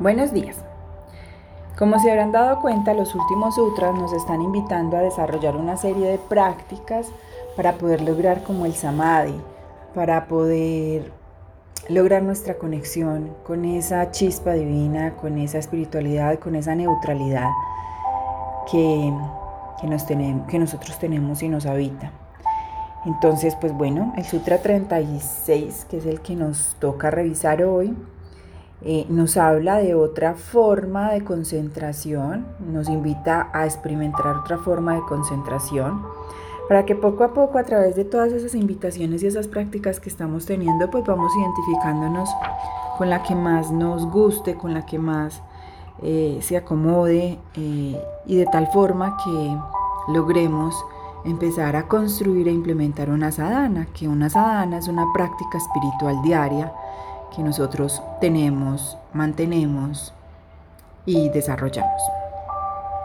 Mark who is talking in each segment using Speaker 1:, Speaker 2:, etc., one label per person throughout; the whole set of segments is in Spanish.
Speaker 1: Buenos días. Como se habrán dado cuenta, los últimos sutras nos están invitando a desarrollar una serie de prácticas para poder lograr como el samadhi, para poder lograr nuestra conexión con esa chispa divina, con esa espiritualidad, con esa neutralidad que, nos tenemos, que nosotros tenemos y nos habita. Entonces, pues bueno, el Sutra 36, que es el que nos toca revisar hoy, eh, nos habla de otra forma de concentración, nos invita a experimentar otra forma de concentración, para que poco a poco a través de todas esas invitaciones y esas prácticas que estamos teniendo, pues vamos identificándonos con la que más nos guste, con la que más eh, se acomode eh, y de tal forma que logremos empezar a construir e implementar una sadhana, que una sadhana es una práctica espiritual diaria que nosotros tenemos, mantenemos y desarrollamos.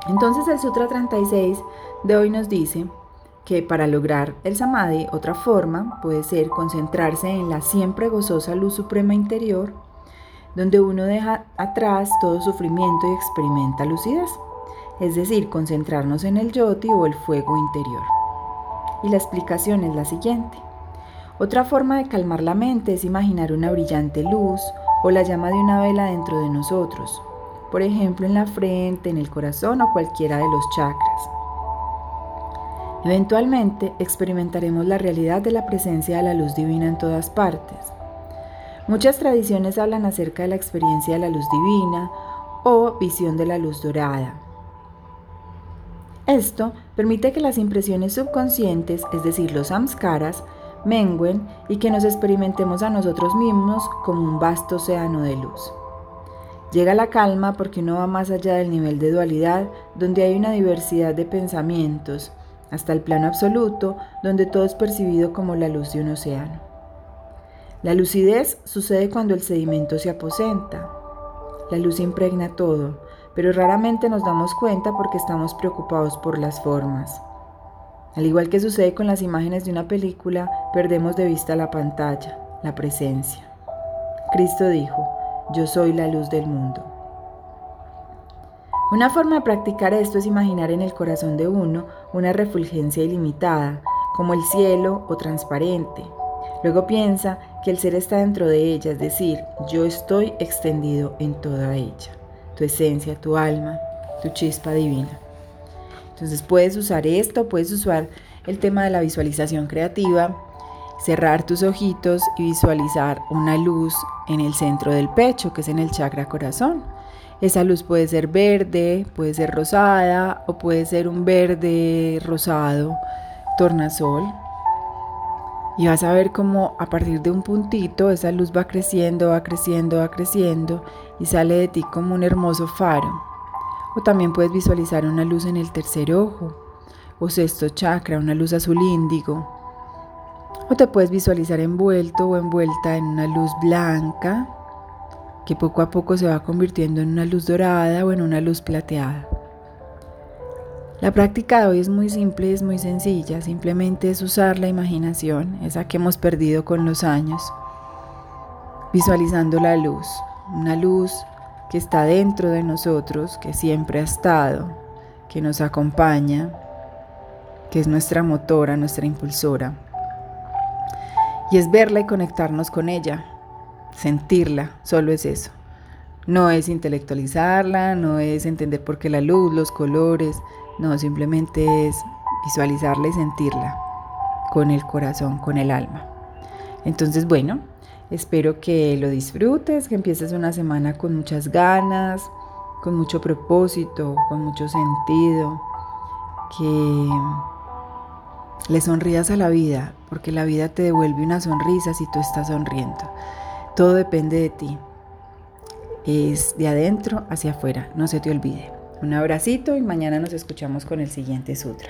Speaker 1: Entonces el Sutra 36 de hoy nos dice que para lograr el samadhi otra forma puede ser concentrarse en la siempre gozosa luz suprema interior, donde uno deja atrás todo sufrimiento y experimenta lucidez, es decir, concentrarnos en el yoti o el fuego interior. Y la explicación es la siguiente. Otra forma de calmar la mente es imaginar una brillante luz o la llama de una vela dentro de nosotros, por ejemplo en la frente, en el corazón o cualquiera de los chakras. Eventualmente experimentaremos la realidad de la presencia de la luz divina en todas partes. Muchas tradiciones hablan acerca de la experiencia de la luz divina o visión de la luz dorada. Esto permite que las impresiones subconscientes, es decir, los samskaras, menguen y que nos experimentemos a nosotros mismos como un vasto océano de luz. Llega la calma porque uno va más allá del nivel de dualidad, donde hay una diversidad de pensamientos, hasta el plano absoluto, donde todo es percibido como la luz de un océano. La lucidez sucede cuando el sedimento se aposenta. La luz impregna todo, pero raramente nos damos cuenta porque estamos preocupados por las formas. Al igual que sucede con las imágenes de una película, perdemos de vista la pantalla, la presencia. Cristo dijo, yo soy la luz del mundo. Una forma de practicar esto es imaginar en el corazón de uno una refulgencia ilimitada, como el cielo o transparente. Luego piensa que el ser está dentro de ella, es decir, yo estoy extendido en toda ella, tu esencia, tu alma, tu chispa divina. Entonces puedes usar esto, puedes usar el tema de la visualización creativa, cerrar tus ojitos y visualizar una luz en el centro del pecho, que es en el chakra corazón. Esa luz puede ser verde, puede ser rosada o puede ser un verde rosado, tornasol. Y vas a ver cómo a partir de un puntito esa luz va creciendo, va creciendo, va creciendo y sale de ti como un hermoso faro. O también puedes visualizar una luz en el tercer ojo o sexto chakra, una luz azul índigo. O te puedes visualizar envuelto o envuelta en una luz blanca que poco a poco se va convirtiendo en una luz dorada o en una luz plateada. La práctica de hoy es muy simple es muy sencilla, simplemente es usar la imaginación, esa que hemos perdido con los años, visualizando la luz, una luz que está dentro de nosotros, que siempre ha estado, que nos acompaña, que es nuestra motora, nuestra impulsora. Y es verla y conectarnos con ella, sentirla, solo es eso. No es intelectualizarla, no es entender por qué la luz, los colores, no, simplemente es visualizarla y sentirla con el corazón, con el alma. Entonces, bueno, Espero que lo disfrutes, que empieces una semana con muchas ganas, con mucho propósito, con mucho sentido, que le sonrías a la vida, porque la vida te devuelve una sonrisa si tú estás sonriendo. Todo depende de ti. Es de adentro hacia afuera, no se te olvide. Un abracito y mañana nos escuchamos con el siguiente sutra.